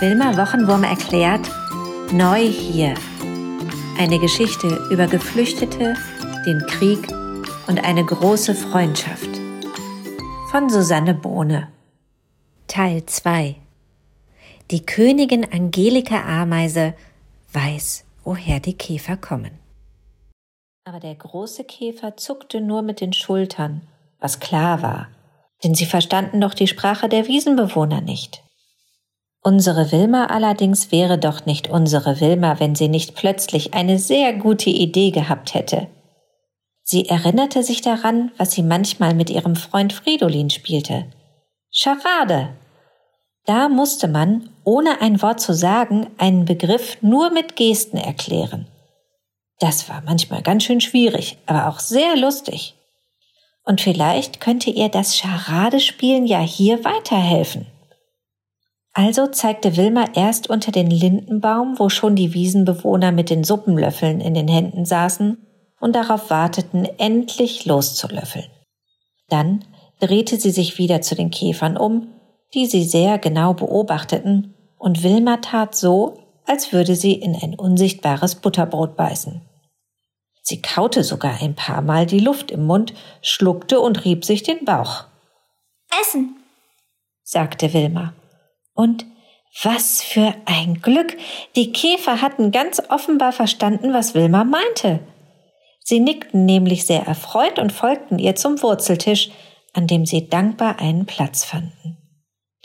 Wilma Wochenwurm erklärt Neu hier. Eine Geschichte über Geflüchtete, den Krieg und eine große Freundschaft. Von Susanne Bohne. Teil 2 Die Königin Angelika Ameise weiß, woher die Käfer kommen. Aber der große Käfer zuckte nur mit den Schultern, was klar war, denn sie verstanden doch die Sprache der Wiesenbewohner nicht. Unsere Wilma allerdings wäre doch nicht unsere Wilma, wenn sie nicht plötzlich eine sehr gute Idee gehabt hätte. Sie erinnerte sich daran, was sie manchmal mit ihrem Freund Fridolin spielte. Scharade! Da musste man, ohne ein Wort zu sagen, einen Begriff nur mit Gesten erklären. Das war manchmal ganz schön schwierig, aber auch sehr lustig. Und vielleicht könnte ihr das Charadespielen ja hier weiterhelfen. Also zeigte Wilma erst unter den Lindenbaum, wo schon die Wiesenbewohner mit den Suppenlöffeln in den Händen saßen und darauf warteten, endlich loszulöffeln. Dann drehte sie sich wieder zu den Käfern um, die sie sehr genau beobachteten, und Wilma tat so, als würde sie in ein unsichtbares Butterbrot beißen. Sie kaute sogar ein paar Mal die Luft im Mund, schluckte und rieb sich den Bauch. Essen, sagte Wilma. Und was für ein Glück! Die Käfer hatten ganz offenbar verstanden, was Wilma meinte. Sie nickten nämlich sehr erfreut und folgten ihr zum Wurzeltisch, an dem sie dankbar einen Platz fanden.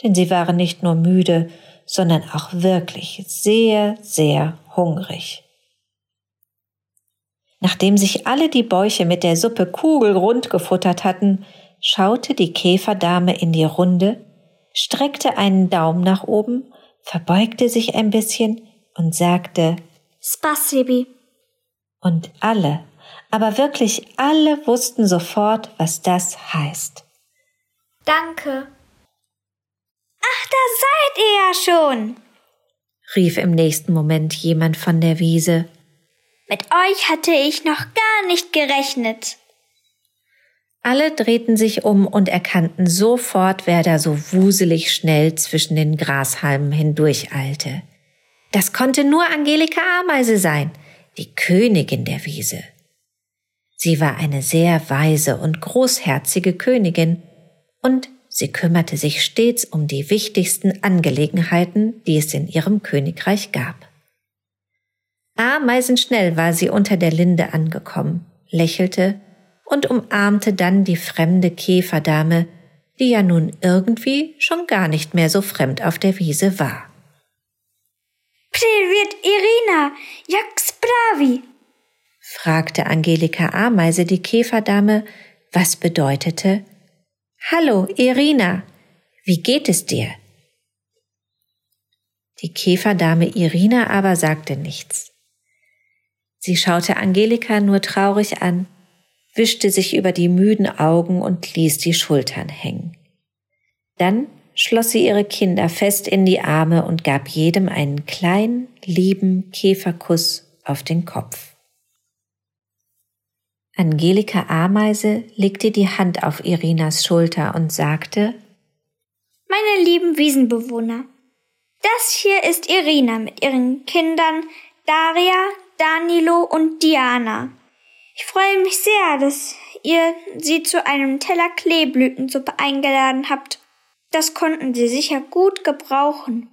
Denn sie waren nicht nur müde, sondern auch wirklich sehr, sehr hungrig. Nachdem sich alle die Bäuche mit der Suppe kugelrund gefuttert hatten, schaute die Käferdame in die Runde streckte einen Daumen nach oben, verbeugte sich ein bisschen und sagte Spasibi. Und alle, aber wirklich alle wussten sofort, was das heißt. Danke. Ach, da seid ihr ja schon, rief im nächsten Moment jemand von der Wiese. Mit euch hatte ich noch gar nicht gerechnet. Alle drehten sich um und erkannten sofort, wer da so wuselig schnell zwischen den Grashalmen hindurcheilte. Das konnte nur Angelika Ameise sein, die Königin der Wiese. Sie war eine sehr weise und großherzige Königin, und sie kümmerte sich stets um die wichtigsten Angelegenheiten, die es in ihrem Königreich gab. Ameisenschnell war sie unter der Linde angekommen, lächelte und umarmte dann die fremde Käferdame, die ja nun irgendwie schon gar nicht mehr so fremd auf der Wiese war. Privet Irina, jak spravi? fragte Angelika Ameise die Käferdame, was bedeutete Hallo, Irina, wie geht es dir? Die Käferdame Irina aber sagte nichts. Sie schaute Angelika nur traurig an wischte sich über die müden Augen und ließ die Schultern hängen. Dann schloss sie ihre Kinder fest in die Arme und gab jedem einen kleinen, lieben Käferkuss auf den Kopf. Angelika Ameise legte die Hand auf Irinas Schulter und sagte Meine lieben Wiesenbewohner, das hier ist Irina mit ihren Kindern Daria, Danilo und Diana. Ich freue mich sehr, dass ihr sie zu einem Teller Kleeblütensuppe eingeladen habt. Das konnten sie sicher gut gebrauchen.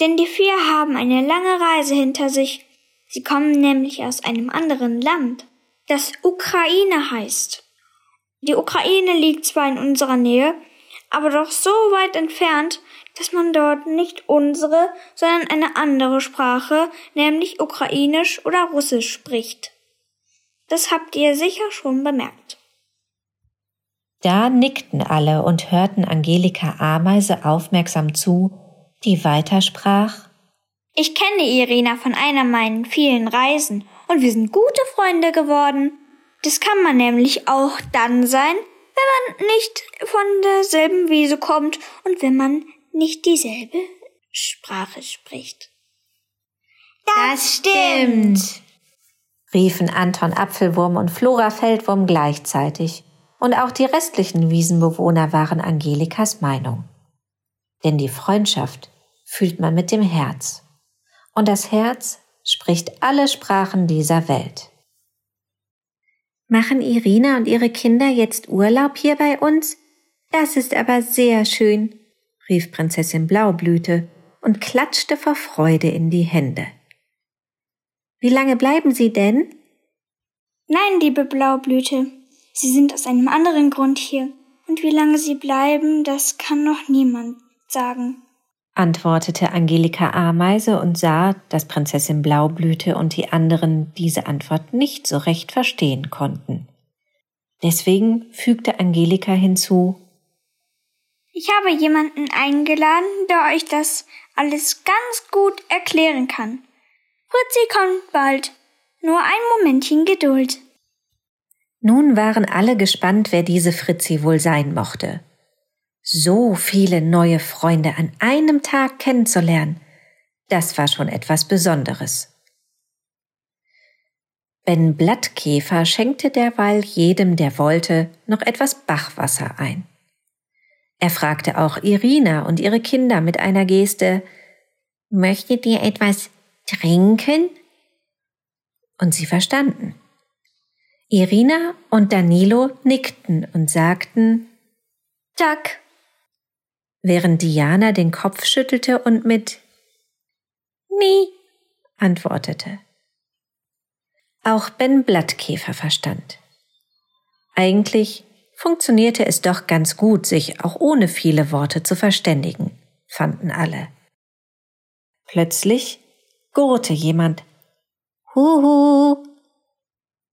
Denn die vier haben eine lange Reise hinter sich. Sie kommen nämlich aus einem anderen Land, das Ukraine heißt. Die Ukraine liegt zwar in unserer Nähe, aber doch so weit entfernt, dass man dort nicht unsere, sondern eine andere Sprache, nämlich Ukrainisch oder Russisch spricht. Das habt ihr sicher schon bemerkt. Da nickten alle und hörten Angelika Ameise aufmerksam zu, die weitersprach. Ich kenne Irina von einer meinen vielen Reisen und wir sind gute Freunde geworden. Das kann man nämlich auch dann sein, wenn man nicht von derselben Wiese kommt und wenn man nicht dieselbe Sprache spricht. Das, stimmt riefen Anton Apfelwurm und Flora Feldwurm gleichzeitig, und auch die restlichen Wiesenbewohner waren Angelikas Meinung. Denn die Freundschaft, fühlt man mit dem Herz. Und das Herz spricht alle Sprachen dieser Welt. Machen Irina und ihre Kinder jetzt Urlaub hier bei uns? Das ist aber sehr schön, rief Prinzessin Blaublüte und klatschte vor Freude in die Hände. Wie lange bleiben Sie denn? Nein, liebe Blaublüte, Sie sind aus einem anderen Grund hier. Und wie lange Sie bleiben, das kann noch niemand sagen, antwortete Angelika Ameise und sah, dass Prinzessin Blaublüte und die anderen diese Antwort nicht so recht verstehen konnten. Deswegen fügte Angelika hinzu Ich habe jemanden eingeladen, der euch das alles ganz gut erklären kann. Fritzi kommt bald. Nur ein Momentchen Geduld. Nun waren alle gespannt, wer diese Fritzi wohl sein mochte. So viele neue Freunde an einem Tag kennenzulernen, das war schon etwas Besonderes. Ben Blattkäfer schenkte derweil jedem, der wollte, noch etwas Bachwasser ein. Er fragte auch Irina und ihre Kinder mit einer Geste, Möchtet ihr etwas trinken? Und sie verstanden. Irina und Danilo nickten und sagten Tack, während Diana den Kopf schüttelte und mit Nie antwortete. Auch Ben Blattkäfer verstand. Eigentlich funktionierte es doch ganz gut, sich auch ohne viele Worte zu verständigen, fanden alle. Plötzlich gurrte jemand Huhu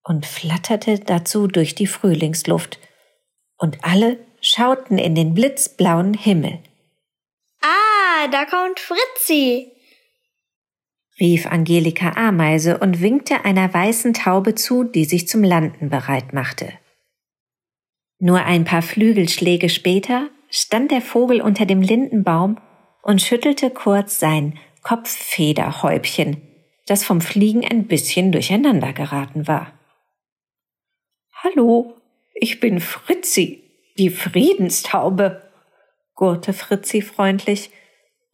und flatterte dazu durch die Frühlingsluft, und alle schauten in den blitzblauen Himmel. Ah, da kommt Fritzi, rief Angelika Ameise und winkte einer weißen Taube zu, die sich zum Landen bereit machte. Nur ein paar Flügelschläge später stand der Vogel unter dem Lindenbaum und schüttelte kurz sein Kopffederhäubchen, das vom Fliegen ein bisschen durcheinander geraten war. Hallo, ich bin Fritzi, die Friedenstaube, gurrte Fritzi freundlich,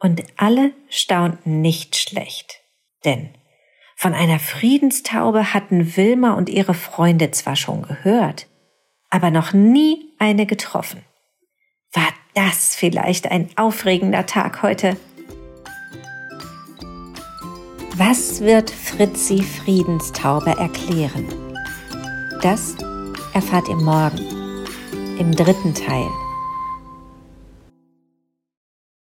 und alle staunten nicht schlecht, denn von einer Friedenstaube hatten Wilma und ihre Freunde zwar schon gehört, aber noch nie eine getroffen. War das vielleicht ein aufregender Tag heute? Was wird Fritzi Friedenstaube erklären? Das erfahrt ihr morgen im dritten Teil.